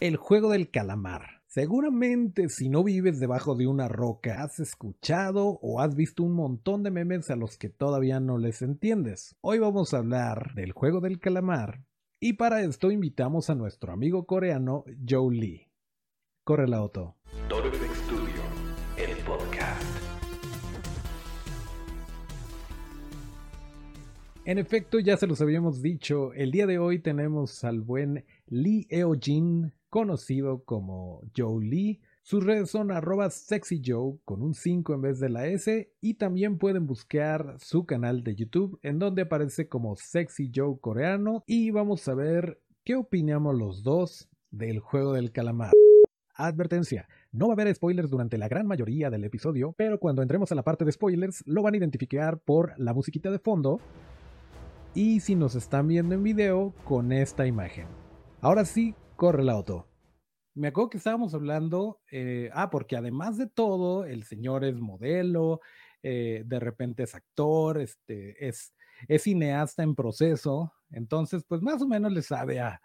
El juego del calamar. Seguramente si no vives debajo de una roca, has escuchado o has visto un montón de memes a los que todavía no les entiendes. Hoy vamos a hablar del juego del calamar y para esto invitamos a nuestro amigo coreano Joe Lee. Corre la auto. Studio, el podcast. En efecto, ya se los habíamos dicho, el día de hoy tenemos al buen Lee Eo-jin, conocido como Joe Lee. Sus redes son arroba sexyjoe con un 5 en vez de la S y también pueden buscar su canal de YouTube en donde aparece como Sexy Joe coreano y vamos a ver qué opinamos los dos del juego del calamar. Advertencia, no va a haber spoilers durante la gran mayoría del episodio, pero cuando entremos a la parte de spoilers lo van a identificar por la musiquita de fondo y si nos están viendo en video con esta imagen. Ahora sí, corre la auto. Me acuerdo que estábamos hablando, eh, ah, porque además de todo, el señor es modelo, eh, de repente es actor, este, es, es cineasta en proceso, entonces, pues más o menos le sabe a,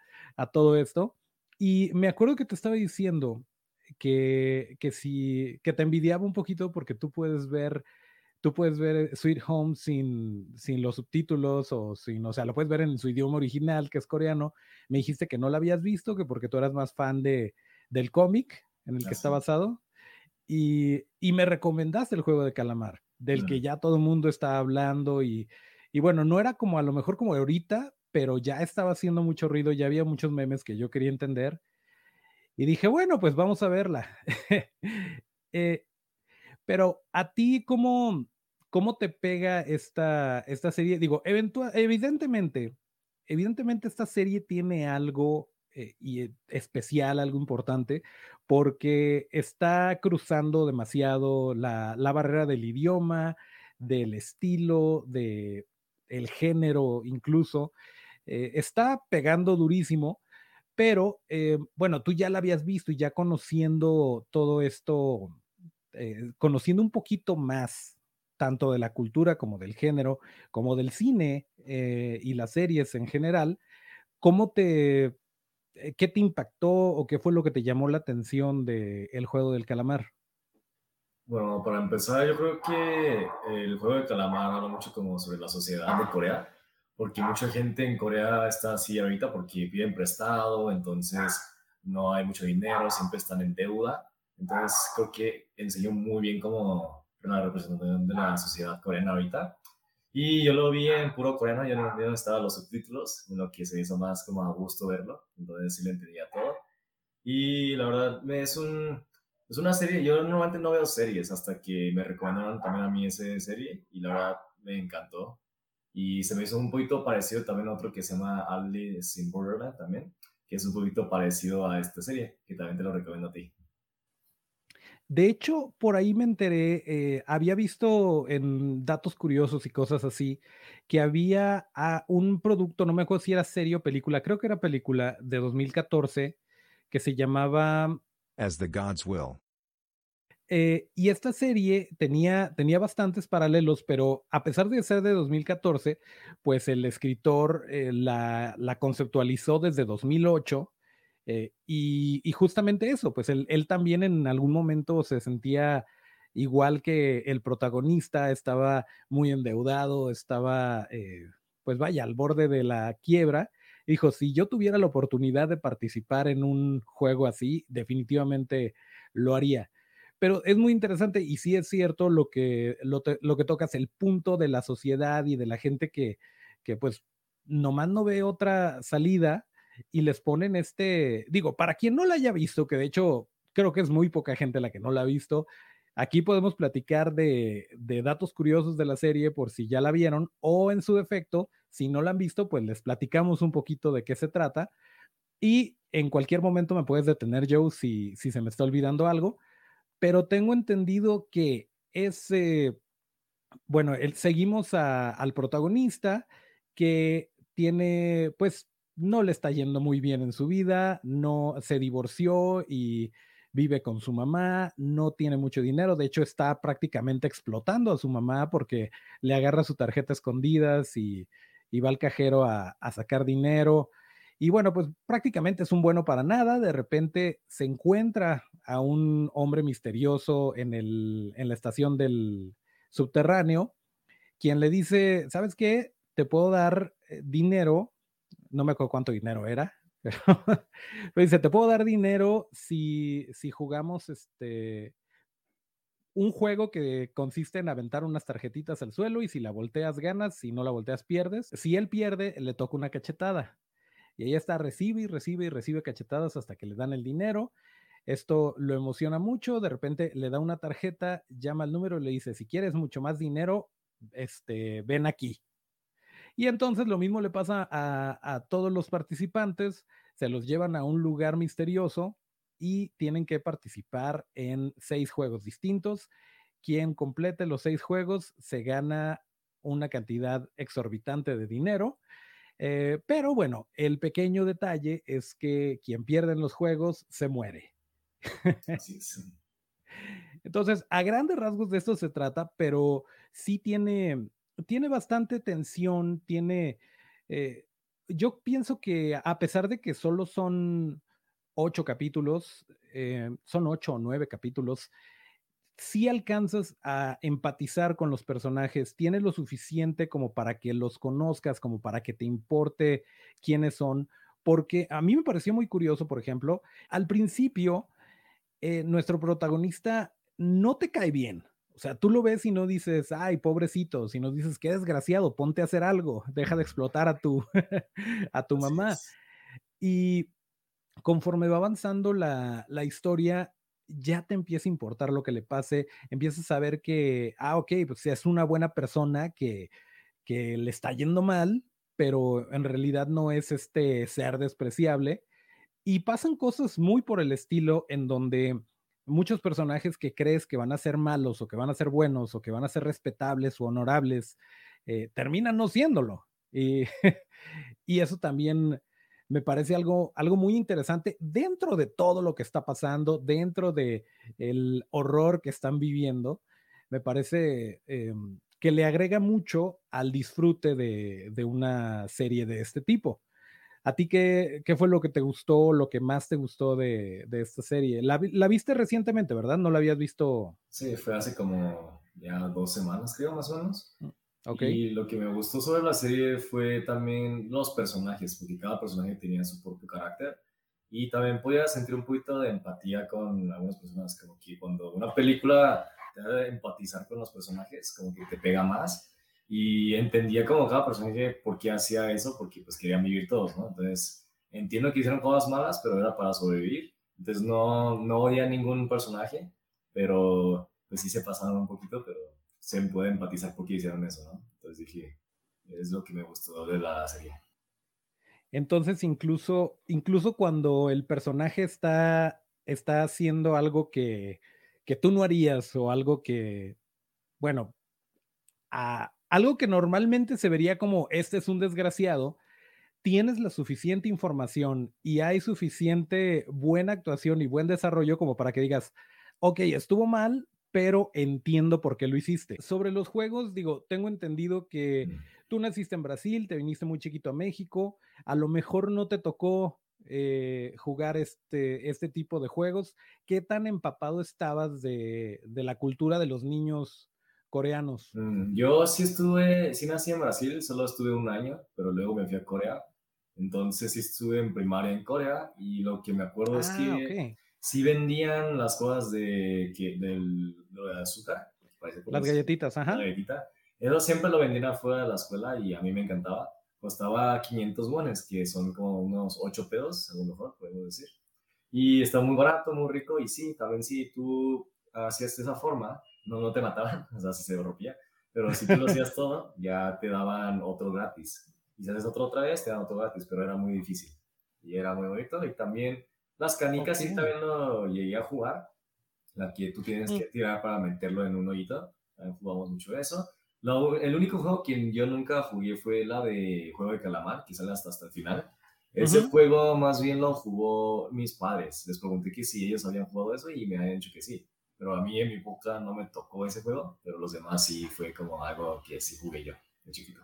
todo esto. Y me acuerdo que te estaba diciendo que, que, si, que te envidiaba un poquito porque tú puedes ver tú puedes ver Sweet Home sin, sin los subtítulos o sin, o sea, lo puedes ver en su idioma original, que es coreano. Me dijiste que no la habías visto, que porque tú eras más fan de, del cómic en el que está basado. Y, y, me recomendaste el juego de calamar, del que ya todo el mundo está hablando y, y bueno, no era como a lo mejor como ahorita, pero ya estaba haciendo mucho ruido, ya había muchos memes que yo quería entender. Y dije, bueno, pues vamos a verla. eh, pero a ti, ¿cómo, ¿Cómo te pega esta, esta serie? Digo, evidentemente, evidentemente esta serie tiene algo eh, y eh, especial, algo importante, porque está cruzando demasiado la, barrera del idioma, del estilo, el género incluso. Eh, está pegando durísimo, pero bueno, tú ya la habías visto y ya conociendo todo esto, conociendo un poquito más tanto de la cultura como del género, como del cine eh, y las series en general, ¿cómo te, eh, qué te impactó o qué fue lo que te llamó la atención de El Juego del Calamar? Bueno, para empezar, yo creo que el Juego del Calamar habla mucho como sobre la sociedad de Corea, porque mucha gente en Corea está así ahorita porque piden prestado, entonces no hay mucho dinero, siempre están en deuda. Entonces creo que enseñó muy bien cómo la representación de la sociedad coreana ahorita. Y yo lo vi en puro coreano, yo no, yo estaba los subtítulos, en lo que se hizo más como a gusto verlo, entonces sí lo entendía todo. Y la verdad, es, un, es una serie, yo normalmente no veo series hasta que me recomendaron también a mí esa serie y la verdad me encantó. Y se me hizo un poquito parecido también a otro que se llama Alice in Borderland también, que es un poquito parecido a esta serie, que también te lo recomiendo a ti. De hecho, por ahí me enteré, eh, había visto en datos curiosos y cosas así, que había un producto, no me acuerdo si era serie o película, creo que era película de 2014, que se llamaba... As the Gods Will. Eh, y esta serie tenía, tenía bastantes paralelos, pero a pesar de ser de 2014, pues el escritor eh, la, la, conceptualizó desde 2008 eh, y, justamente eso, pues él, también en algún momento se sentía igual que el protagonista, estaba muy endeudado, estaba, eh, pues vaya, al borde de la quiebra. Dijo, si yo tuviera la oportunidad de participar en un juego así, definitivamente lo haría. Pero es muy interesante y sí es cierto lo que, lo, lo que tocas, el punto de la sociedad y de la gente que, que pues nomás no ve otra salida y les ponen este, digo, para quien no la haya visto, que de hecho creo que es muy poca gente la que no la ha visto, aquí podemos platicar de, datos curiosos de la serie por si ya la vieron o en su defecto, si no la han visto, pues les platicamos un poquito de qué se trata y en cualquier momento me puedes detener, Joe, si, si se me está olvidando algo, pero tengo entendido que ese, bueno, seguimos al protagonista que tiene, pues, no le está yendo muy bien en su vida, no se divorció y vive con su mamá, no tiene mucho dinero, de hecho está prácticamente explotando a su mamá porque le agarra su tarjeta escondidas y, va al cajero a, sacar dinero Y bueno, pues prácticamente es un bueno para nada. De repente se encuentra a un hombre misterioso en, el, en la estación del subterráneo, quien le dice, ¿sabes qué? Te puedo dar eh, dinero, no me acuerdo cuánto dinero era, pero, dice, te puedo dar dinero si, si jugamos este, un juego que consiste en aventar unas tarjetitas al suelo y si la volteas ganas, si no la volteas pierdes. Si él pierde, le toca una cachetada. Y ella está, recibe y recibe y recibe cachetadas hasta que le dan el dinero. Esto lo emociona mucho, de repente le da una tarjeta, llama al número y le dice, si quieres mucho más dinero, este, ven aquí. Y entonces lo mismo le pasa a, todos los participantes, se los llevan a un lugar misterioso y tienen que participar en seis juegos distintos. Quien complete los seis juegos se gana una cantidad exorbitante de dinero. Eh, pero bueno, el pequeño detalle es que quien pierde en los juegos se muere. Entonces, a grandes rasgos de esto se trata, pero sí tiene, tiene bastante tensión, tiene... Eh, yo pienso que a pesar de que solo son ocho capítulos, eh, son ocho o nueve capítulos, si alcanzas a empatizar con los personajes, tienes lo suficiente como para que los conozcas, como para que te importe quiénes son, porque a mí me pareció muy curioso, por ejemplo, al principio, eh, nuestro protagonista no te cae bien. O sea, tú lo ves y no dices, ay, pobrecito, sino dices, qué desgraciado, ponte a hacer algo, deja de explotar a tu, a tu mamá. Y conforme va avanzando la, la, historia, ya te empieza a importar lo que le pase, empiezas a ver que, ah, ok, pues es una buena persona que, que le está yendo mal, pero en realidad no es este ser despreciable. Y pasan cosas muy por el estilo en donde muchos personajes que crees que van a ser malos o que van a ser buenos o que van a ser respetables o honorables, eh, terminan no siéndolo. Y, y, eso también me parece algo, algo muy interesante dentro de todo lo que está pasando, dentro de el horror que están viviendo. Me parece eh, que le agrega mucho al disfrute de, de una serie de este tipo. ¿A ti qué, qué, fue lo que te gustó, lo que más te gustó de, de esta serie? La, la, viste recientemente, ¿verdad? ¿No la habías visto? Sí, fue hace como ya dos semanas, creo, más o menos. Mm, okay. Y lo que me gustó sobre la serie fue también los personajes, porque cada personaje tenía su propio carácter. Y también podía sentir un poquito de empatía con algunas personas, como que cuando una película te da empatizar con los personajes, como que te pega más y entendía como cada personaje por qué hacía eso, porque pues querían vivir todos, ¿no? Entonces, entiendo que hicieron cosas malas, pero era para sobrevivir. Entonces, no, no odia a ningún personaje, pero pues sí se pasaron un poquito, pero se puede empatizar por qué hicieron eso, ¿no? Entonces dije, es lo que me gustó de la serie. Entonces, incluso, incluso cuando el personaje está, está haciendo algo que, que tú no harías o algo que, bueno, a, algo que normalmente se vería como este es un desgraciado, tienes la suficiente información y hay suficiente buena actuación y buen desarrollo como para que digas, ok, estuvo mal, pero entiendo por qué lo hiciste. Sobre los juegos, digo, tengo entendido que mm. tú naciste en Brasil, te viniste muy chiquito a México, a lo mejor no te tocó eh, jugar este, este tipo de juegos. ¿Qué tan empapado estabas de, de la cultura de los niños coreanos? Mm, yo sí estuve, sí nací en Brasil, solo estuve un año, pero luego me fui a Corea. Entonces sí estuve en primaria en Corea y lo que me acuerdo es ah, que sí vendían las cosas de, que, del, de azúcar. Las galletitas, ajá. La galletita. Eso siempre lo vendían afuera de la escuela y a mí me encantaba. Costaba 500 wones, que son como unos 8 pesos, a lo mejor podemos decir. Y está muy barato, muy rico. Y sí, también si tú hacías de esa forma, no, no te mataban, o sea, si se rompía, pero si tú lo hacías todo, ya te daban otro gratis. Y si haces otro otra vez, te dan otro gratis, pero era muy difícil. Y era muy bonito. Y también las canicas sí también lo llegué a jugar. La que tú tienes que tirar para meterlo en un hoyito. También jugamos mucho eso. el único juego que yo nunca jugué fue la de Juego de Calamar, que sale hasta, hasta el final. Ese juego más bien lo jugó mis padres. Les pregunté que si ellos habían jugado eso y me habían dicho que sí pero a mí en mi época no me tocó ese juego, pero los demás sí fue como algo que sí jugué yo de chiquito.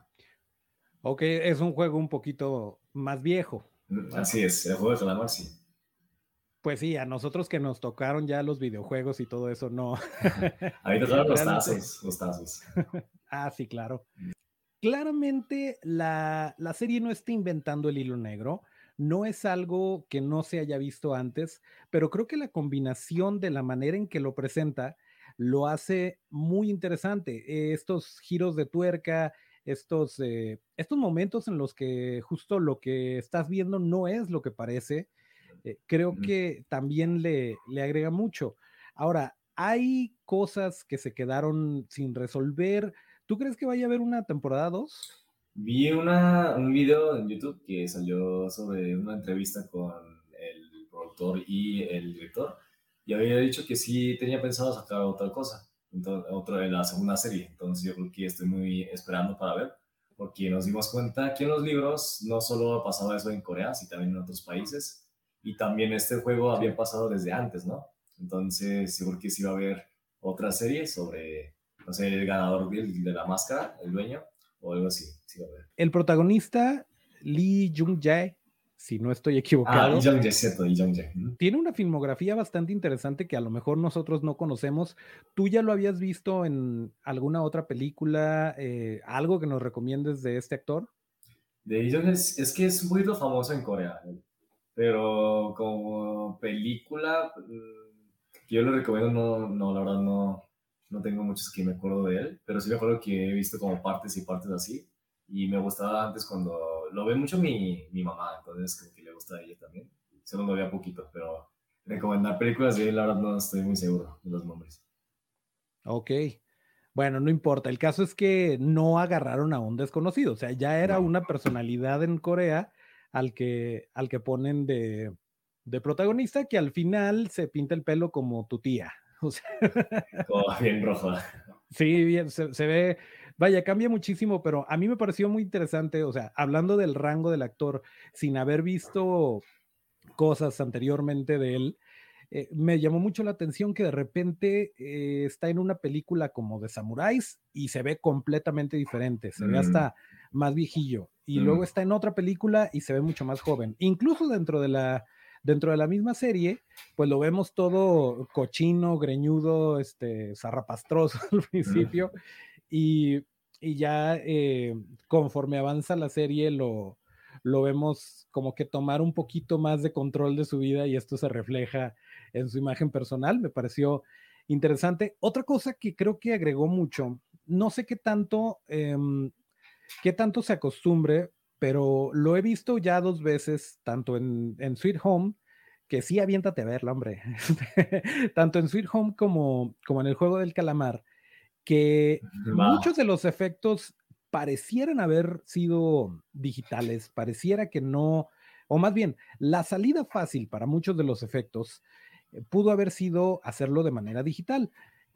Ok, es un juego un poquito más viejo. Mm, así es, el juego de calamar sí. Pues sí, a nosotros que nos tocaron ya los videojuegos y todo eso, no. Ahí tocaron los tazos, los tazos. ah, sí, claro. Mm. Claramente la, la serie no está inventando el hilo negro, no es algo que no se haya visto antes, pero creo que la combinación de la manera en que lo presenta lo hace muy interesante. estos giros de tuerca, estos, eh, estos momentos en los que justo lo que estás viendo no es lo que parece, eh, creo que también le, le agrega mucho. Ahora, hay cosas que se quedaron sin resolver. ¿Tú crees que vaya a haber una temporada 2? Vi una, un video en YouTube que salió sobre una entrevista con el productor y el director y había dicho que sí tenía pensado sacar otra cosa, otra de la segunda serie. Entonces yo creo que estoy muy esperando para ver, porque nos dimos cuenta que en los libros no solo pasaba eso en Corea, sino también en otros países. Y también este juego había pasado desde antes, ¿no? Entonces yo creo que sí va a haber otra serie sobre, no el ganador de la máscara, el dueño, o algo así. Sí. El protagonista, Lee Jung-jae, si no estoy equivocado. Ah, tiene una filmografía bastante interesante que a lo mejor nosotros no conocemos. ¿Tú ya lo habías visto en alguna otra película? Eh, ¿Algo que nos recomiendes de este actor? De es, es que es muy famoso en Corea, pero como película, mm, yo lo recomiendo, no, no, la verdad no, no tengo muchos que me acuerdo de él, pero sí me acuerdo que he visto como partes y partes así, y me gustaba antes cuando lo ve mucho mi, mi mamá, entonces creo que le gusta a ella también. Solo lo veía poquito, pero recomendar películas de él, la verdad no estoy muy seguro de los nombres. Ok. Bueno, no importa. El caso es que no agarraron a un desconocido. O sea, ya era una personalidad en Corea al que, al que ponen de, de protagonista que al final se pinta el pelo como tu tía. O sea, bien rojo. Sí, bien, se, se, ve, Vaya, cambia muchísimo, pero a mí me pareció muy interesante, o sea, hablando del rango del actor, sin haber visto cosas anteriormente de él, eh, me llamó mucho la atención que de repente eh, está en una película como de samuráis y se ve completamente diferente, se ve mm. hasta más viejillo. Y luego mm. está en otra película y se ve mucho más joven. Incluso dentro de la, dentro de la misma serie, pues lo vemos todo cochino, greñudo, este, zarrapastroso al principio. Y y ya eh, conforme avanza la serie lo, lo vemos como que tomar un poquito más de control de su vida y esto se refleja en su imagen personal. Me pareció interesante. Otra cosa que creo que agregó mucho, no sé qué tanto, em, qué tanto se acostumbre, pero lo he visto ya dos veces, tanto en, en Sweet Home, que sí aviéntate a verla, hombre, tanto en Sweet Home como, como en el juego del calamar que muchos de los efectos parecieran haber sido digitales, pareciera que no, o más bien, la salida fácil para muchos de los efectos eh, pudo haber sido hacerlo de manera digital.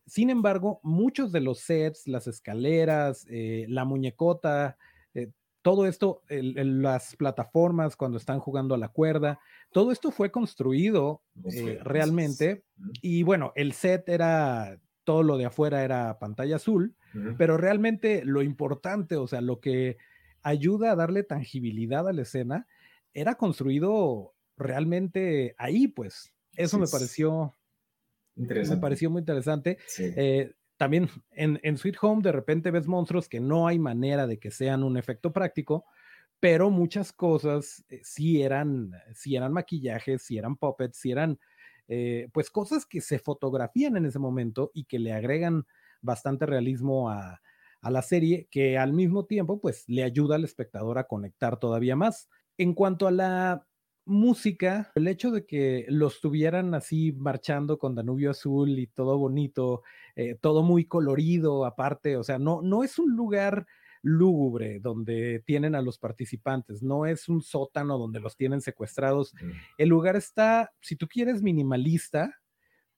Sin embargo, muchos de los sets, las escaleras, eh, la muñecota, eh, todo esto, las plataformas cuando están jugando a la cuerda, todo esto fue construido realmente. Y bueno, el set era todo lo de afuera era pantalla azul, pero realmente lo importante, o sea, lo que ayuda a darle tangibilidad a la escena, era construido realmente ahí, pues. Eso me pareció me pareció muy interesante. Eh, también en, en, Sweet Home de repente ves monstruos que no hay manera de que sean un efecto práctico, pero muchas cosas eh, sí eran, sí eran maquillajes, sí eran puppets, sí eran eh, pues cosas que se fotografían en ese momento y que le agregan bastante realismo a, la serie, que al mismo tiempo pues le ayuda al espectador a conectar todavía más. En cuanto a la música, el hecho de que los tuvieran así marchando con Danubio Azul y todo bonito, eh, todo muy colorido aparte, o sea, no, no es un lugar lúgubre donde tienen a los participantes, no es un sótano donde los tienen secuestrados. El lugar está, si tú quieres, minimalista,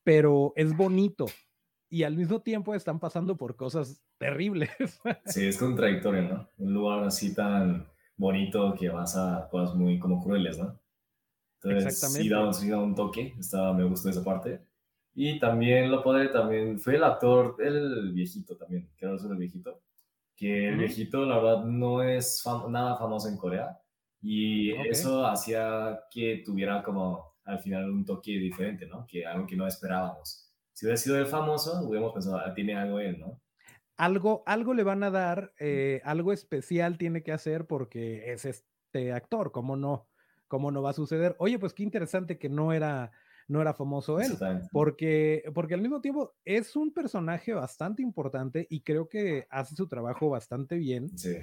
pero es bonito y al mismo tiempo están pasando por cosas terribles. Sí, es contradictorio, ¿no? Un lugar así tan bonito que vas a cosas muy como crueles, ¿no? Entonces, sí da, sí da un toque, está, me gustó esa parte. Y también lo puede, también fue el actor, el viejito también, que ahora es el viejito, que el viejito, la verdad, no es nada famoso en Corea, Y eso hacía que tuviera como al final un toque diferente, ¿no? Que algo que no esperábamos. Si hubiera sido el famoso, hubiéramos pensado, ah, tiene algo él, ¿no? Algo, algo le van a dar, eh, algo especial tiene que hacer porque es este actor, ¿cómo no? ¿Cómo no va a suceder? Oye, pues qué interesante que no era, no era famoso él, porque, porque al mismo tiempo es un personaje bastante importante y creo que hace su trabajo bastante bien. Sí.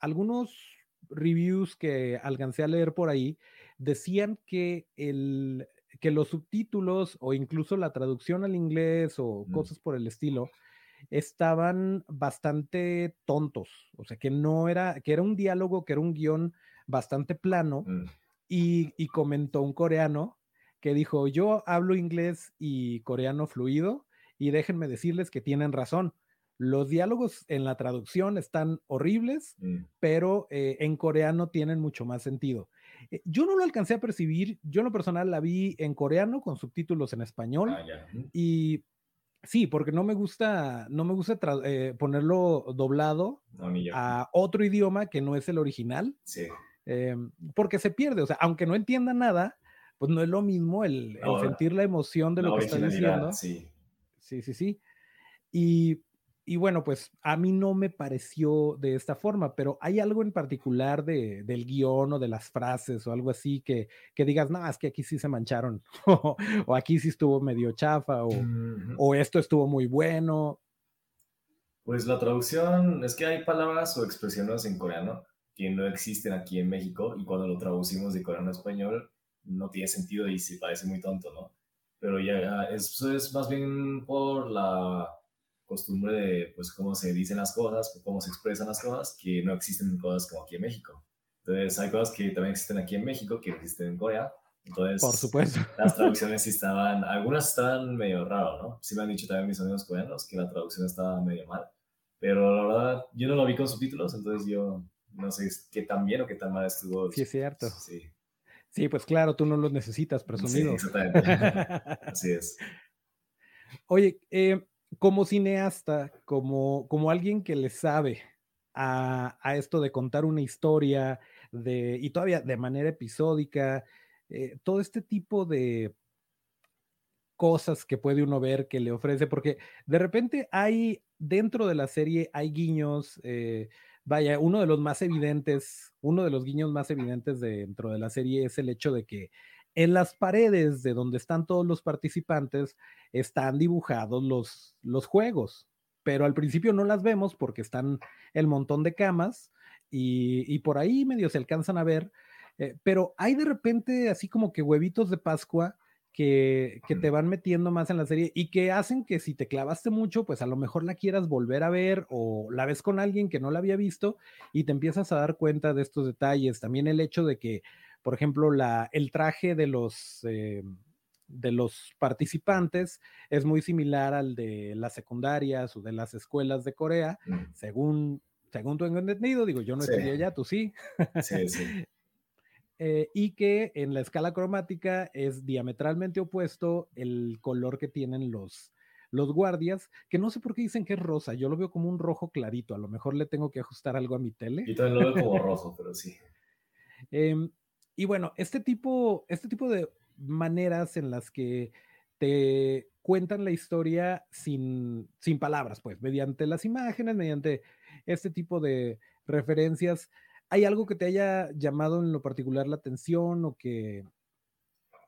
Algunos reviews que alcancé a leer por ahí decían que, el, que los subtítulos o incluso la traducción al inglés o cosas por el estilo estaban bastante tontos, o sea, que no era, que era un diálogo, que era un guion bastante plano mm. Y, y comentó un coreano que dijo, yo hablo inglés y coreano fluido y déjenme decirles que tienen razón. Los diálogos en la traducción están horribles, mm. pero eh, en coreano tienen mucho más sentido. Eh, yo no lo alcancé a percibir, yo en lo personal la vi en coreano con subtítulos en español ah, y sí, porque no me gusta, no me gusta eh, ponerlo doblado a otro idioma que no es el original, porque se pierde, o sea, aunque no entienda nada, pues no es lo mismo el, sentir la emoción de lo que está diciendo. Sí, sí, sí. sí. Y, y, bueno, pues a mí no me pareció de esta forma, pero hay algo en particular de, del guion o de las frases o algo así que, que digas, no, es que aquí sí se mancharon, o, aquí sí estuvo medio chafa, o, o esto estuvo muy bueno. Pues la traducción es que hay palabras o expresiones en coreano que no existen aquí en México y cuando lo traducimos de coreano a español no tiene sentido y se parece muy tonto, ¿no? Pero ya eso es más bien por la costumbre de, pues, cómo se dicen las cosas, cómo se expresan las cosas, que no existen cosas como aquí en México. Entonces, hay cosas que también existen aquí en México, que existen en Corea. Entonces, por supuesto. Las traducciones sí estaban, algunas estaban medio raro, ¿no? Sí me han dicho también mis amigos coreanos que la traducción estaba medio mal. Pero la verdad, yo no lo vi con subtítulos, entonces yo no sé qué tan bien o qué tan mal estuvo. Sí, es cierto. Sí. Sí, pues claro, tú no los necesitas, presumido. Sí, exactamente. Así es. Oye, eh, como cineasta, como, como alguien que le sabe a, esto de contar una historia, de, y todavía de manera episódica, eh, todo este tipo de cosas que puede uno ver que le ofrece, porque de repente hay, dentro de la serie, hay guiños, eh, vaya, uno de los más evidentes, uno de los guiños más evidentes dentro de la serie es el hecho de que en las paredes de donde están todos los participantes están dibujados los, los juegos, pero al principio no las vemos porque están el montón de camas y, por ahí medio se alcanzan a ver, eh, pero hay de repente así como que huevitos de Pascua que, te van metiendo más en la serie y que hacen que si te clavaste mucho, pues a lo mejor la quieras volver a ver o la ves con alguien que no la había visto y te empiezas a dar cuenta de estos detalles. También el hecho de que, por ejemplo, la, el traje de los... Eh, de los participantes es muy similar al de las secundarias o de las escuelas de Corea, según, según tu entendido, digo, yo no estoy allá, tú sí. Sí, sí. Eh, y que en la escala cromática es diametralmente opuesto el color que tienen los, los guardias, que no sé por qué dicen que es rosa, yo lo veo como un rojo clarito, a lo mejor le tengo que ajustar algo a mi tele. Yo también lo veo como rojo, pero sí. Em, y bueno, este tipo, este tipo de maneras en las que te cuentan la historia sin, sin palabras, pues, mediante las imágenes, mediante este tipo de referencias, ¿Hay algo que te haya llamado en lo particular la atención o que,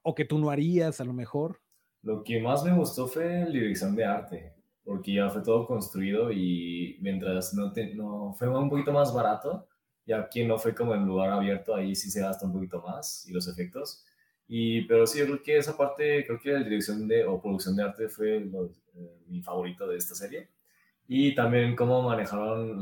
o que tú no harías a lo mejor? Lo que más me gustó fue la dirección de arte, porque ya fue todo construido y mientras no, te, no fue un poquito más barato, y aquí no fue como en lugar abierto, ahí sí se gasta un poquito más y los efectos. Y, pero sí, yo creo que esa parte, creo que la dirección de, o producción de arte fue eh, mi favorito de esta serie. Y también cómo manejaron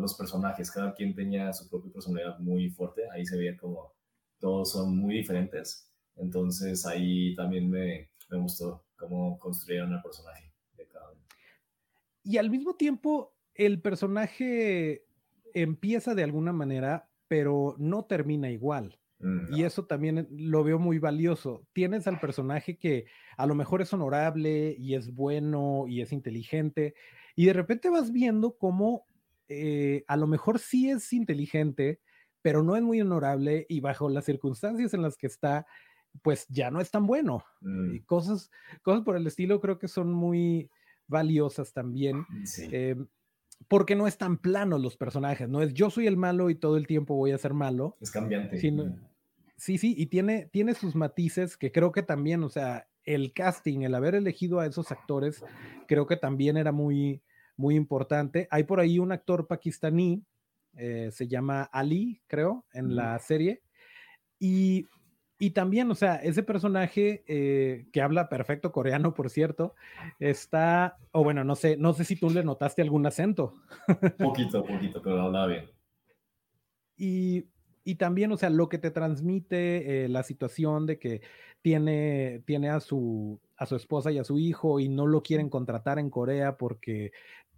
los personajes. Cada quien tenía su propia personalidad muy fuerte. Ahí se veía como todos son muy diferentes. Entonces ahí también me, me gustó cómo construyeron el personaje de cada uno. Y al mismo tiempo, el personaje empieza de alguna manera, pero no termina igual. Mm, y eso también lo veo muy valioso. Tienes al personaje que a lo mejor es honorable y es bueno y es inteligente, y de repente vas viendo cómo eh, a lo mejor sí es inteligente, pero no es muy honorable y bajo las circunstancias en las que está, pues ya no es tan bueno. Mm. Y cosas, cosas por el estilo creo que son muy valiosas también. Sí. eh, porque no es tan plano los personajes, no es yo soy el malo y todo el tiempo voy a ser malo, es cambiante. sino- Mm. Sí, sí, y tiene, tiene sus matices que creo que también, o sea, el casting, el haber elegido a esos actores, creo que también era muy, muy importante. Hay por ahí un actor pakistaní, eh, se llama Ali, creo, en la serie, y, y también, o sea, ese personaje eh, que habla perfecto coreano, por cierto, está, o bueno, no sé, no sé si tú le notaste algún acento. Poquito, poquito, pero hablaba bien. Y, y también, o sea, lo que te transmite eh, la situación de que tiene, tiene a, su, a su esposa y a su hijo y no lo quieren contratar en Corea porque,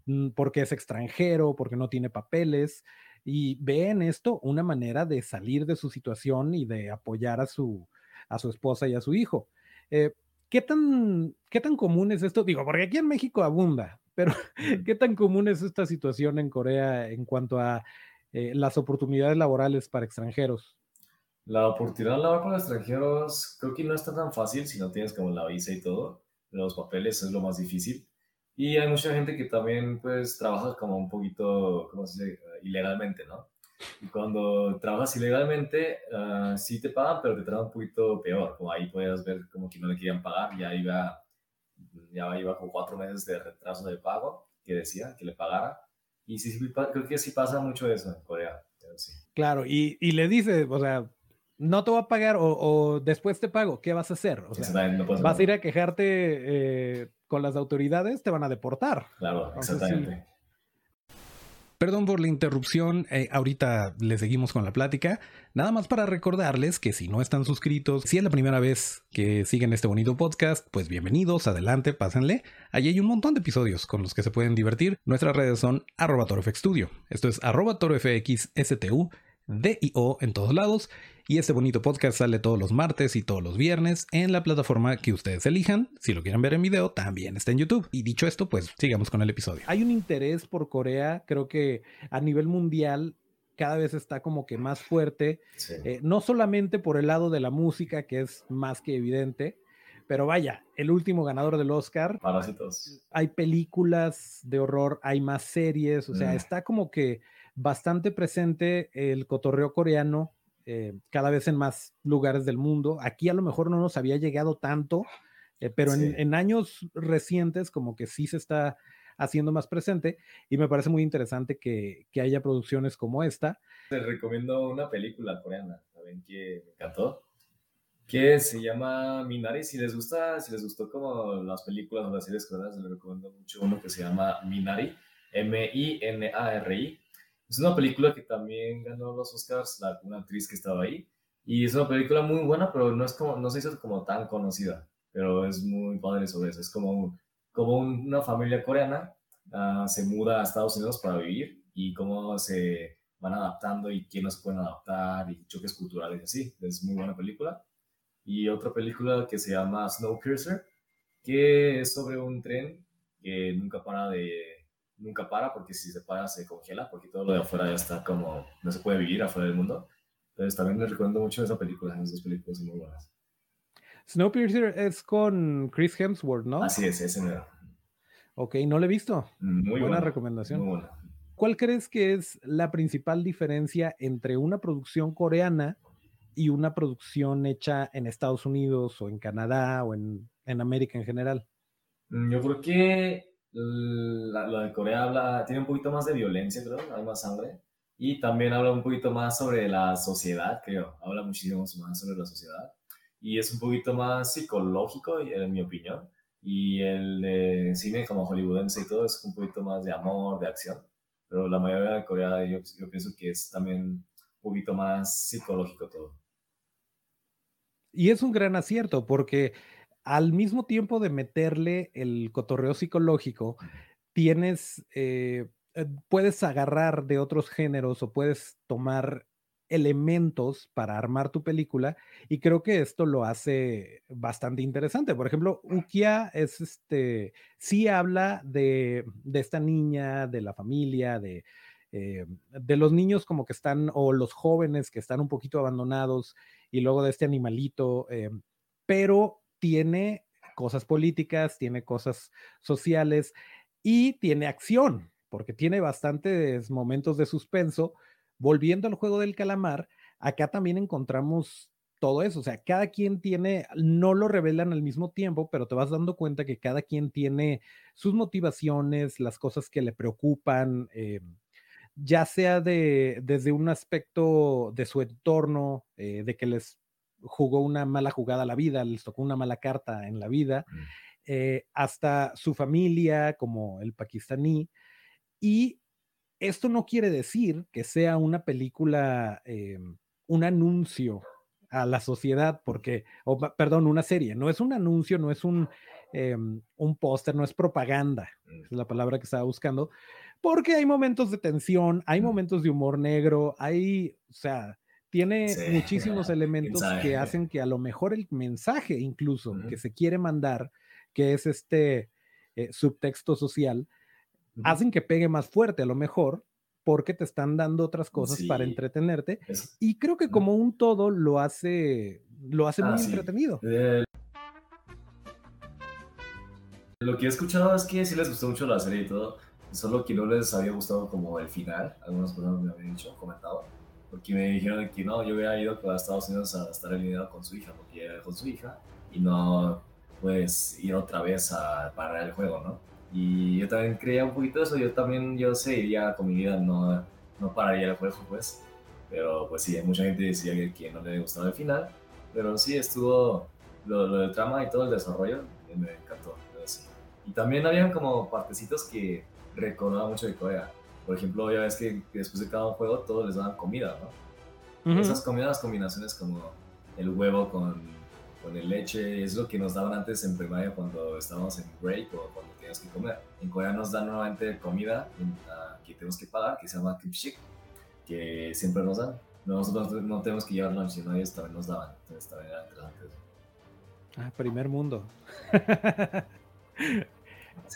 mm, porque es extranjero, porque no tiene papeles. Y ve en esto una manera de salir de su situación y de apoyar a su, a su esposa y a su hijo. Eh, ¿qué, tan, ¿Qué tan común es esto? Digo, porque aquí en México abunda, pero. ¿qué tan común es esta situación en Corea en cuanto a eh, las oportunidades laborales para extranjeros? La oportunidad laboral para extranjeros creo que no está tan fácil si no tienes como la visa y todo. Los papeles es lo más difícil. Y hay mucha gente que también pues trabaja como un poquito, ¿cómo se dice? Uh, ilegalmente, ¿no? Y cuando trabajas ilegalmente, uh, sí te pagan, pero te tratan un poquito peor. Como ahí puedes ver como que no le querían pagar, ya iba, ya iba con cuatro meses de retraso de pago, que decía que le pagara. Y sí, sí, creo que sí pasa mucho eso en Corea. Sí. Claro, y, y le dice, o sea, no te voy a pagar o, o, después te pago, ¿qué vas a hacer? O sea, no vas a ir a quejarte eh, con las autoridades, te van a deportar. Claro, exactamente. Sí. Perdón por la interrupción, eh, ahorita le seguimos con la plática. Nada más para recordarles que si no están suscritos, si es la primera vez que siguen este bonito podcast, pues bienvenidos, adelante, pásenle. Allí hay un montón de episodios con los que se pueden divertir. Nuestras redes son arroba torofxstudio. Esto es arroba torofxstu. DIO en todos lados. Y este bonito podcast sale todos los martes y todos los viernes en la plataforma que ustedes elijan. Si lo quieren ver en video, también está en YouTube. Y dicho esto, pues sigamos con el episodio. Hay un interés por Corea, creo que a nivel mundial cada vez está como que más fuerte. Sí. Eh, no solamente por el lado de la música, que es más que evidente, pero vaya, el último ganador del Oscar. Parásitos. Hay películas de horror, hay más series, o sea, mm. está como que bastante presente el cotorreo coreano eh, cada vez en más lugares del mundo. Aquí a lo mejor no nos había llegado tanto, eh, pero sí. en, en, años recientes como que sí se está haciendo más presente y me parece muy interesante que, que haya producciones como esta. Te recomiendo una película coreana también que me encantó, que se llama Minari. Si les gusta, si les gustó como las películas o las series coreanas, les recomiendo mucho uno que se llama Minari, M-I-N-A-R-I. Es una película que también ganó los Oscars, la, una actriz que estaba ahí. Y es una película muy buena, pero no, es como, no se hizo como tan conocida. Pero es muy padre sobre eso. Es como, como una familia coreana uh, se muda a Estados Unidos para vivir y cómo se van adaptando y quiénes pueden adaptar y choques culturales y así. Es muy buena película. Y otra película que se llama Snowpiercer, que es sobre un tren que nunca para de nunca para porque si se para se congela porque todo lo de afuera ya está como no se puede vivir afuera del mundo. Entonces también les recomiendo mucho esa película esas dos películas son muy buenas. Snowpiercer es con Chris Hemsworth ¿no? así es ese mero. Ok no lo he visto. Muy buena, buena recomendación. muy buena. ¿cuál crees que es la principal diferencia entre una producción coreana y una producción hecha en Estados Unidos o en Canadá o en, en América en general Mm, yo creo que la, la, de Corea habla, tiene un poquito más de violencia, creo, hay más sangre. Y también habla un poquito más sobre la sociedad, creo. Habla muchísimo más sobre la sociedad. Y es un poquito más psicológico, en mi opinión. Y el cine como hollywoodense y todo es un poquito más de amor, de acción. Pero la mayoría de Corea yo, yo pienso que es también un poquito más psicológico todo. Y es un gran acierto porque al mismo tiempo de meterle el cotorreo psicológico, tienes, eh, puedes agarrar de otros géneros o puedes tomar elementos para armar tu película y creo que esto lo hace bastante interesante. Por ejemplo, Ukia es este, sí habla de, de esta niña, de la familia, de, eh, de los niños como que están, o los jóvenes que están un poquito abandonados, y luego de este animalito, eh, pero tiene cosas políticas, tiene cosas sociales y tiene acción, porque tiene bastantes momentos de suspenso. Volviendo al juego del calamar, acá también encontramos todo eso. O sea, cada quien tiene, no lo revelan al mismo tiempo, pero te vas dando cuenta que cada quien tiene sus motivaciones, las cosas que le preocupan, eh, ya sea de, desde un aspecto de su entorno, eh, de que les jugó una mala jugada a la vida, les tocó una mala carta en la vida, mm. eh, hasta su familia, como el pakistaní. Y esto no quiere decir que sea una película, un anuncio a la sociedad, porque, o, perdón, una serie, no es un anuncio, no es un, em, un póster, no es propaganda, mm. es la palabra que estaba buscando, porque hay momentos de tensión, hay mm. momentos de humor negro, hay, o sea, tiene muchísimos elementos que hacen que a lo mejor el mensaje incluso que se quiere mandar, que es este eh, subtexto social, hacen que pegue más fuerte a lo mejor porque te están dando otras cosas para entretenerte. y creo que como un todo lo hace, lo hace muy ah, entretenido. lo que he escuchado es que sí les gustó mucho la serie y todo, solo que no les había gustado como el final. Algunas personas me habían dicho, comentado, porque me dijeron que no, yo había ido a Estados Unidos a estar alineado con su hija, porque era con su hija, y no, pues, ir otra vez a parar el juego, ¿no? Y yo también creía un poquito eso, yo también, yo seguiría con mi vida, no, no pararía el juego, pues. Pero pues sí, mucha gente decía que, no le gustaba el final, pero sí estuvo lo, lo del trama y todo el desarrollo, me encantó. Y también habían como partecitos que recordaba mucho de Corea. Por ejemplo, ya ves que, después de cada juego todos les daban comida, ¿no? Esas comidas, combinaciones como el huevo con, con el leche, es lo que nos daban antes en primaria cuando estábamos en break o cuando que comer. En Corea nos dan nuevamente comida que tenemos que pagar, que se llama kimchi, que siempre nos dan. Nosotros no tenemos que llevar lunch, sino ellos también nos daban. Entonces también era interesante Ah, primer mundo.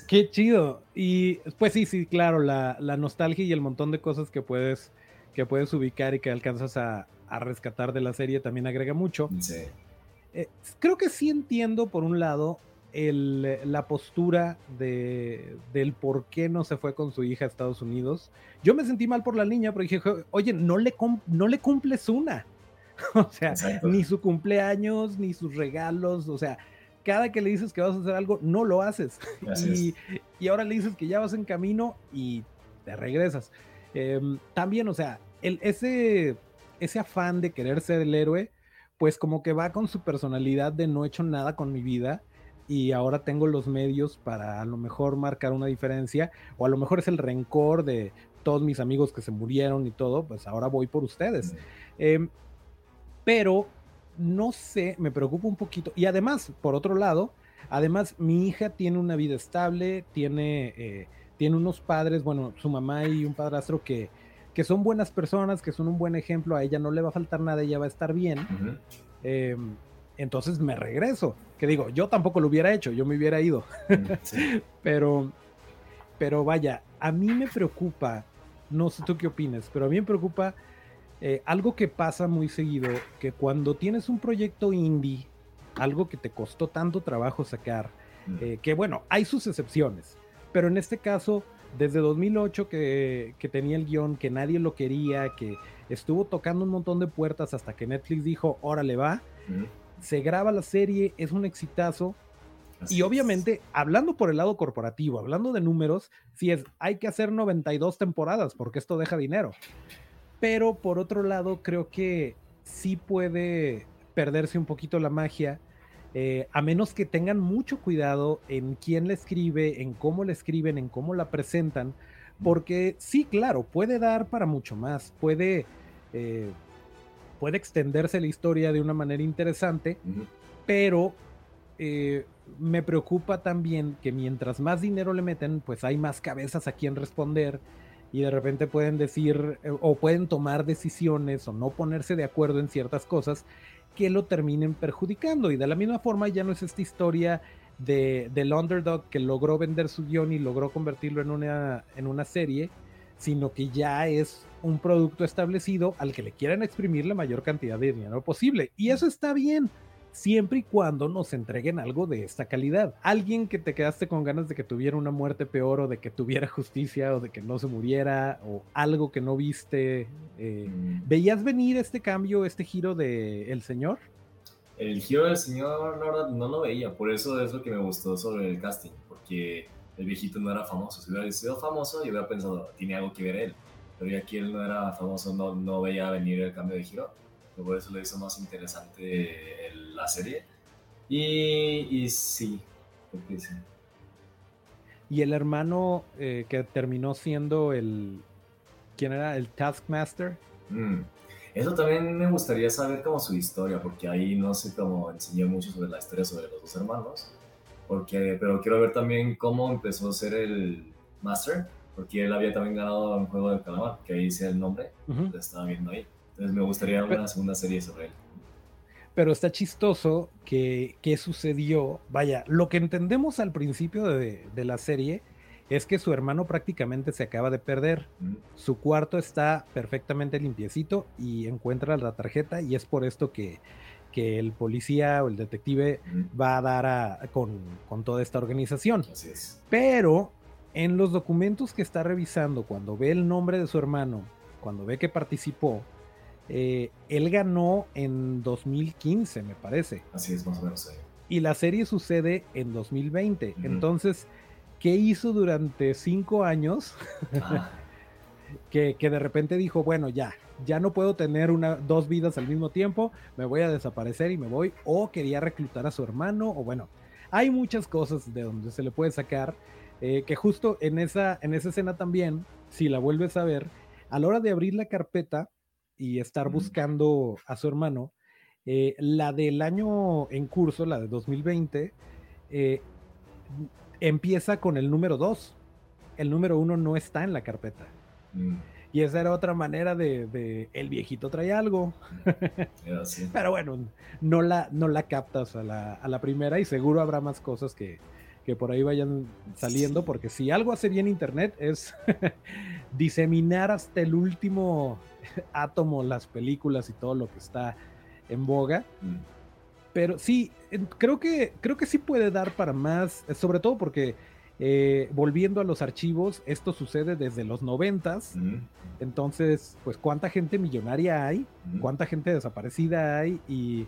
Qué chido. Y pues sí, sí, claro, la, la, nostalgia y el montón de cosas que puedes, que puedes ubicar y que alcanzas a, a rescatar de la serie también agrega mucho. Sí. Eh, creo que sí entiendo, por un lado, el, la postura de, del por qué no se fue con su hija a Estados Unidos. Yo me sentí mal por la niña, porque dije, oye, no le, no le cumples una. o sea, ni su cumpleaños, ni sus regalos, o sea, cada que le dices que vas a hacer algo, no lo haces. Y, y, ahora le dices que ya vas en camino y te regresas. Em, también, o sea, el, ese, ese afán de querer ser el héroe, pues como que va con su personalidad de no he hecho nada con mi vida y ahora tengo los medios para a lo mejor marcar una diferencia, o a lo mejor es el rencor de todos mis amigos que se murieron y todo, pues ahora voy por ustedes. Em, pero no sé, me preocupa un poquito. Y además, por otro lado, además mi hija tiene una vida estable, tiene, eh, tiene unos padres, bueno, su mamá y un padrastro que, que son buenas personas, que son un buen ejemplo, a ella no le va a faltar nada, ella va a estar bien entonces me regreso. Que digo, yo tampoco lo hubiera hecho, yo me hubiera ido. Mm, pero, pero vaya, a mí me preocupa, no sé tú qué opinas, pero a mí me preocupa eh, algo que pasa muy seguido, que cuando tienes un proyecto indie, algo que te costó tanto trabajo sacar, mm. eh, que bueno, hay sus excepciones, pero en este caso, desde 2008 que, que tenía el guion, que nadie lo quería, que estuvo tocando un montón de puertas hasta que Netflix dijo, órale va, se graba la serie, es un exitazo. y obviamente, hablando por el lado corporativo, hablando de números, si es, hay que hacer 92 temporadas porque esto deja dinero. Pero por otro lado, creo que sí puede perderse un poquito la magia, eh, a menos que tengan mucho cuidado en quién le escribe, en cómo le escriben, en cómo la presentan, porque sí, claro, puede dar para mucho más, puede eh, puede extenderse la historia de una manera interesante, pero eh, me preocupa también que mientras más dinero le meten, pues hay más cabezas a quien responder y de repente pueden decir eh, o pueden tomar decisiones o no ponerse de acuerdo en ciertas cosas que lo terminen perjudicando. Y de la misma forma ya no es esta historia de, del underdog que logró vender su guion y logró convertirlo en una, en una serie, sino que ya es un producto establecido al que le quieran exprimir la mayor cantidad de dinero posible. Y eso está bien, siempre y cuando nos entreguen algo de esta calidad. Alguien que te quedaste con ganas de que tuviera una muerte peor o de que tuviera justicia o de que no se muriera o algo que no viste. Eh, mm. ¿Veías venir este cambio, este giro de El Señor? El giro del Señor, la verdad, no lo veía. Por eso es lo que me gustó sobre el casting, porque el viejito no era famoso. Si hubiera sido famoso, yo hubiera pensado, tiene algo que ver él. Pero ya que él no era famoso, no, no veía venir el cambio de giro. Por eso lo hizo más interesante la serie. Y, y sí, porque sí. Y el hermano eh, que terminó siendo el. ¿Quién era? El Taskmaster. Mm. Eso también me gustaría saber como su historia, porque ahí no sé cómo enseñé mucho sobre la historia sobre los dos hermanos. Porque, pero quiero ver también cómo empezó a ser el Master, porque él había también ganado un juego de calamar, que ahí dice el nombre, lo estaba viendo ahí. Entonces me gustaría ver una segunda serie sobre él. Pero está chistoso que, que, sucedió. Vaya, lo que entendemos al principio de, de, la serie es que su hermano prácticamente se acaba de perder. Su cuarto está perfectamente limpiecito y encuentra la tarjeta y es por esto que, que el policía o el detective va a dar con, con, toda esta organización. Así es. Pero en los documentos que está revisando, cuando ve el nombre de su hermano, cuando ve que participó, eh, él ganó en 2015, me parece. Así es, más o menos. Y la serie sucede en 2020. Entonces, ¿qué hizo durante cinco años? Ah. que, de repente dijo, bueno, ya, ya no puedo tener una, dos vidas al mismo tiempo, me voy a desaparecer y me voy. O quería reclutar a su hermano, o bueno, hay muchas cosas de donde se le puede sacar. Eh, que justo en esa, en esa escena también, si la vuelves a ver, a la hora de abrir la carpeta, y estar buscando a su hermano. Eh, la del año en curso, la de 2020, eh, empieza con el número 2. El número 1 no está en la carpeta. Mm. Y esa era otra manera de, el viejito trae algo. Pero bueno, no la, no la captas a la, a la, primera y seguro habrá más cosas que, que por ahí vayan saliendo, porque si algo hace bien Internet es diseminar hasta el último átomo las películas y todo lo que está en boga. Mm. Pero sí, creo que, creo que sí puede dar para más, eh, sobre todo porque eh, volviendo a los archivos, esto sucede desde los noventas. Mm. Entonces, pues cuánta gente millonaria hay, mm. cuánta gente desaparecida hay y,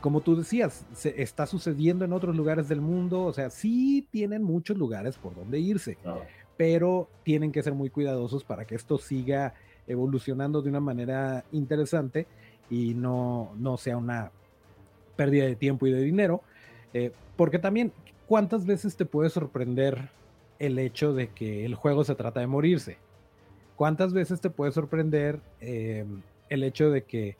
como tú decías, se está sucediendo en otros lugares del mundo. O sea, sí tienen muchos lugares por donde irse, pero tienen que ser muy cuidadosos para que esto siga evolucionando de una manera interesante y no, no sea una pérdida de tiempo y de dinero. Eh, porque también, ¿cuántas veces te puede sorprender el hecho de que el juego se trata de morirse? ¿Cuántas veces te puede sorprender eh, el hecho de que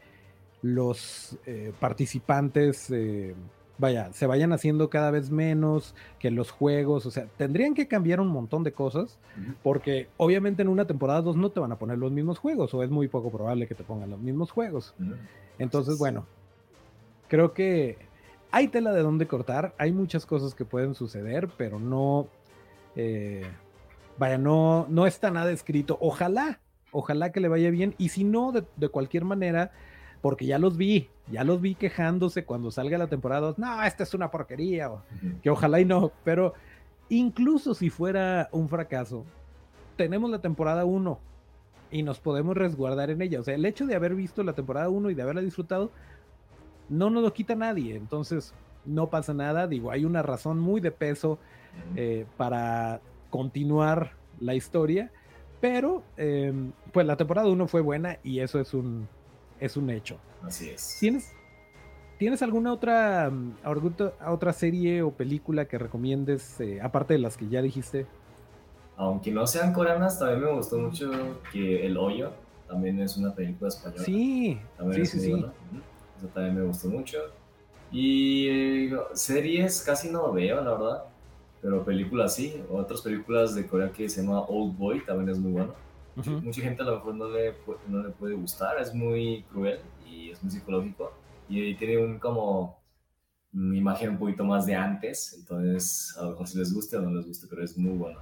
los eh, participantes vaya, se vayan haciendo cada vez menos, que los juegos, o sea, tendrían que cambiar un montón de cosas, porque obviamente en una temporada 2 no te van a poner los mismos juegos, o es muy poco probable que te pongan los mismos juegos. Entonces, bueno, creo que hay tela de dónde cortar, hay muchas cosas que pueden suceder, pero no, eh, vaya, no, no está nada escrito. Ojalá, ojalá que le vaya bien, y si no, de cualquier manera, porque ya los vi, ya los vi quejándose cuando salga la temporada no, esta es una porquería, que ojalá y no, pero incluso si fuera un fracaso, tenemos la temporada 1 y nos podemos resguardar en ella, o sea, el hecho de haber visto la temporada 1 y de haberla disfrutado, no nos lo quita nadie, entonces no pasa nada, digo, hay una razón muy de peso eh, para continuar la historia, pero em, pues la temporada 1 fue buena y eso es un, es un hecho. Así es. ¿Tienes, ¿tienes alguna otra, mm, otra serie o película que recomiendes, eh, aparte de las que ya dijiste? Aunque no sean coreanas, también me gustó mucho que El Hoyo también es una película española. Sí, sí, sí, sí. Eso también me gustó mucho. Y eh, series casi no veo, la verdad. Pero películas sí. Otras películas de Corea que se llama Old Boy también es muy bueno. Mucha gente a lo mejor no le, no le puede gustar, es muy cruel y es muy psicológico y, tiene un como una imagen un poquito más de antes, entonces a lo mejor si les gusta o no les gusta, pero es muy bueno.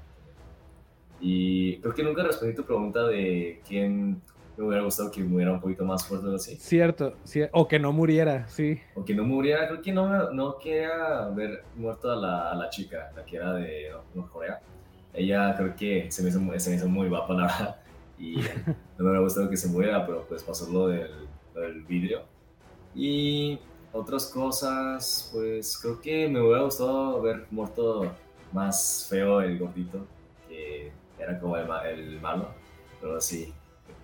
Y creo que nunca respondí tu pregunta de quién me hubiera gustado que muriera un poquito más fuerte o así. Cierto, o que no muriera, sí. O que no muriera, creo que no, no quería ver muerto a la, a la chica, la que era de Corea. Ella creo que se me hizo, se me hizo muy guapa, la verdad. Y no me hubiera gustado que se muriera, pero pues pasó lo del, lo del vidrio. Y otras cosas, pues creo que me hubiera gustado ver muerto más feo el gordito, que era como el, el malo, pero sí,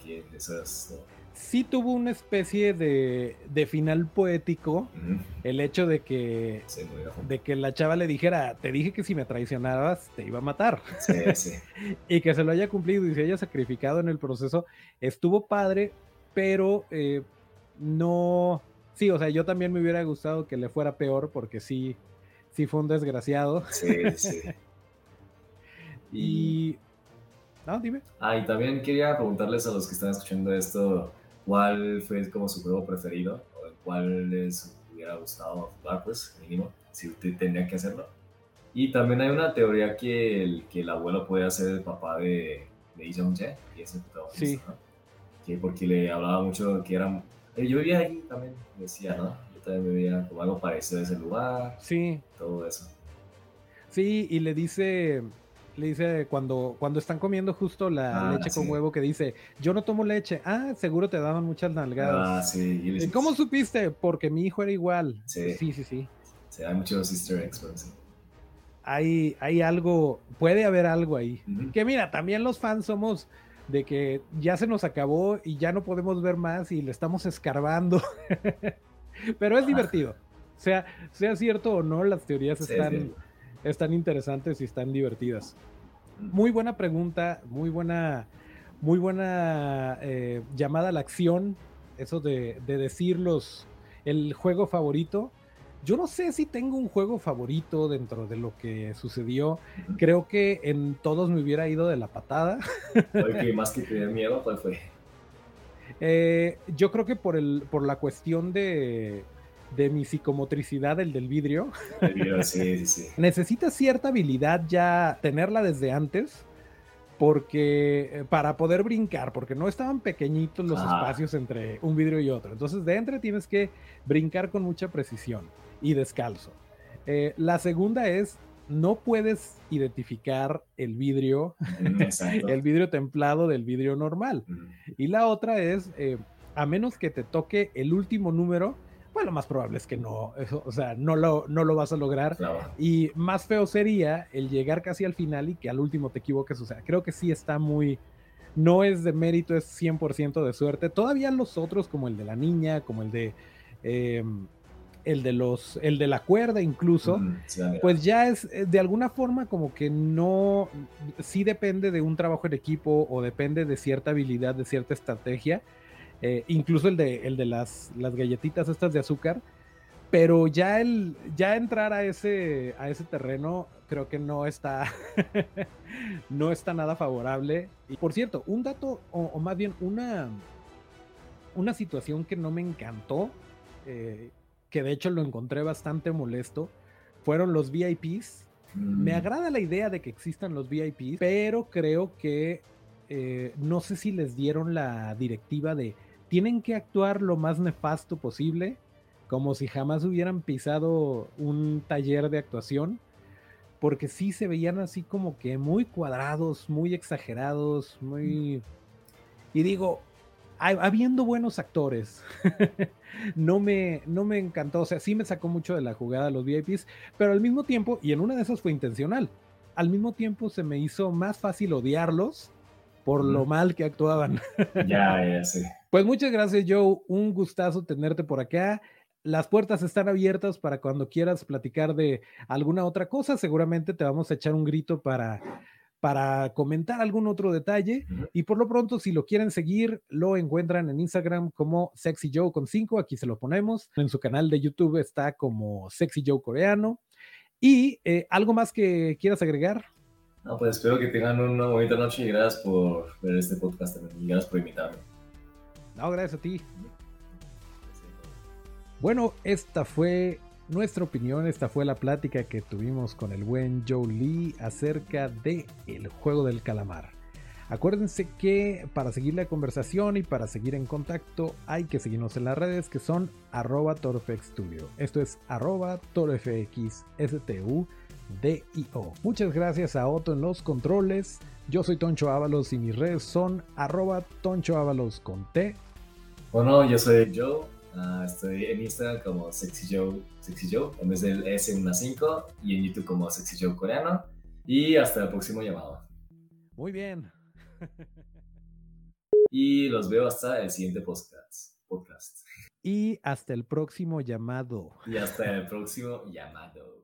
que eso es Sí tuvo una especie de, de final poético el hecho de que, de que la chava le dijera, te dije que si me traicionabas te iba a matar. Sí, sí. y que se lo haya cumplido y se haya sacrificado en el proceso, estuvo padre, pero eh, no, sí, o sea, yo también me hubiera gustado que le fuera peor porque sí, sí fue un desgraciado. Sí, sí. y no, dime. Ah, y también quería preguntarles a los que están escuchando esto, ¿cuál fue como su juego preferido? ¿O cuál les hubiera gustado jugar, pues, mínimo, si usted tenía que hacerlo? Y también hay una teoría que el, que el abuelo puede ser el papá de, de Lee Jong-jae, que es el protagonista, ¿no? Que porque le hablaba mucho que era... Eh, yo vivía ahí también, decía, ¿no? Yo también vivía como algo parecido a ese lugar. Sí. Todo eso. Sí, y le dice le dice cuando, cuando están comiendo justo la ah, leche con huevo que dice, yo no tomo leche. Ah, seguro te daban muchas nalgadas. Ah, sí. ¿Cómo supiste? Porque mi hijo era igual. Sí, sí, sí. sí. hay muchos easter eggs, Hay, hay algo, puede haber algo ahí. Que mira, también los fans somos de que ya se nos acabó y ya no podemos ver más y le estamos escarbando. Pero es divertido. Sea, sea cierto o no, las teorías están están interesantes y están divertidas. Muy buena pregunta, muy buena, muy buena eh, llamada a la acción, eso de, de decirlos el juego favorito. Yo no sé si tengo un juego favorito dentro de lo que sucedió. Creo que en todos me hubiera ido de la patada. más que tener miedo, ¿cuál fue? Eh, yo creo que por, el, por la cuestión de, de mi psicomotricidad, el del vidrio. sí, sí, Necesita cierta habilidad ya tenerla desde antes, porque eh, para poder brincar, porque no estaban pequeñitos los espacios entre un vidrio y otro. Entonces, de entre tienes que brincar con mucha precisión y descalzo. Eh, la segunda es no puedes identificar el vidrio, el vidrio templado del vidrio normal. Y la otra es, eh, a menos que te toque el último número, bueno, lo más probable es que no, o sea, no lo, no lo vas a lograr. Y más feo sería el llegar casi al final y que al último te equivoques. O sea, creo que sí está muy, no es de mérito, es 100% de suerte. Todavía los otros, como el de la niña, como el de... Em, el de los, el de la cuerda incluso, pues ya es eh, de alguna forma como que no, sí depende de un trabajo en equipo o depende de cierta habilidad, de cierta estrategia, eh, incluso el de, el de las, las galletitas estas de azúcar, pero ya el ya entrar a ese a ese terreno creo que no está no está nada favorable y por cierto un dato o, más bien una una situación que no me encantó eh, que de hecho lo encontré bastante molesto fueron los VIPs me mm. agrada la idea de que existan los VIPs pero creo que eh, no sé si les dieron la directiva de tienen que actuar lo más nefasto posible, como si jamás hubieran pisado un taller de actuación, porque sí se veían así como que muy cuadrados, muy exagerados, muy... Y digo, habiendo buenos actores, no, me, no me encantó, o sea, sí me sacó mucho de la jugada los VIPs, pero al mismo tiempo, y en una de esas fue intencional, al mismo tiempo se me hizo más fácil odiarlos por lo mal que actuaban. ya, ya sé. Pues muchas gracias, Joe. Un gustazo tenerte por acá. Las puertas están abiertas para cuando quieras platicar de alguna otra cosa. Seguramente te vamos a echar un grito para, para comentar algún otro detalle. Y por lo pronto, si lo quieren seguir, lo encuentran en Instagram como Sexy Joe con 5. Aquí se lo ponemos. En su canal de YouTube está como Sexy Joe Coreano. ¿Y eh, algo más que quieras agregar? No, pues espero que tengan una bonita noche y gracias por ver este podcast también. Y gracias por invitarme. No, gracias a ti. Bueno, esta fue nuestra opinión. Esta fue la plática que tuvimos con el buen Joe Lee acerca de el juego del calamar. Acuérdense que para seguir la conversación y para seguir en contacto hay que seguirnos en las redes que son arroba Studio. Esto es arroba torofxstudio. Muchas gracias a Otto en los controles. Yo soy Toncho Ábalos y mis redes son arroba Toncho Ábalos con T. Bueno, yo soy Joe. Ah, estoy en Instagram como Sexy Joe, Sexy Joe en vez del S 5 y en YouTube como Sexy Joe coreano. Y hasta el próximo llamado. Muy bien. Y los veo hasta el siguiente podcast. podcast. Y hasta el próximo llamado. Y hasta el próximo llamado.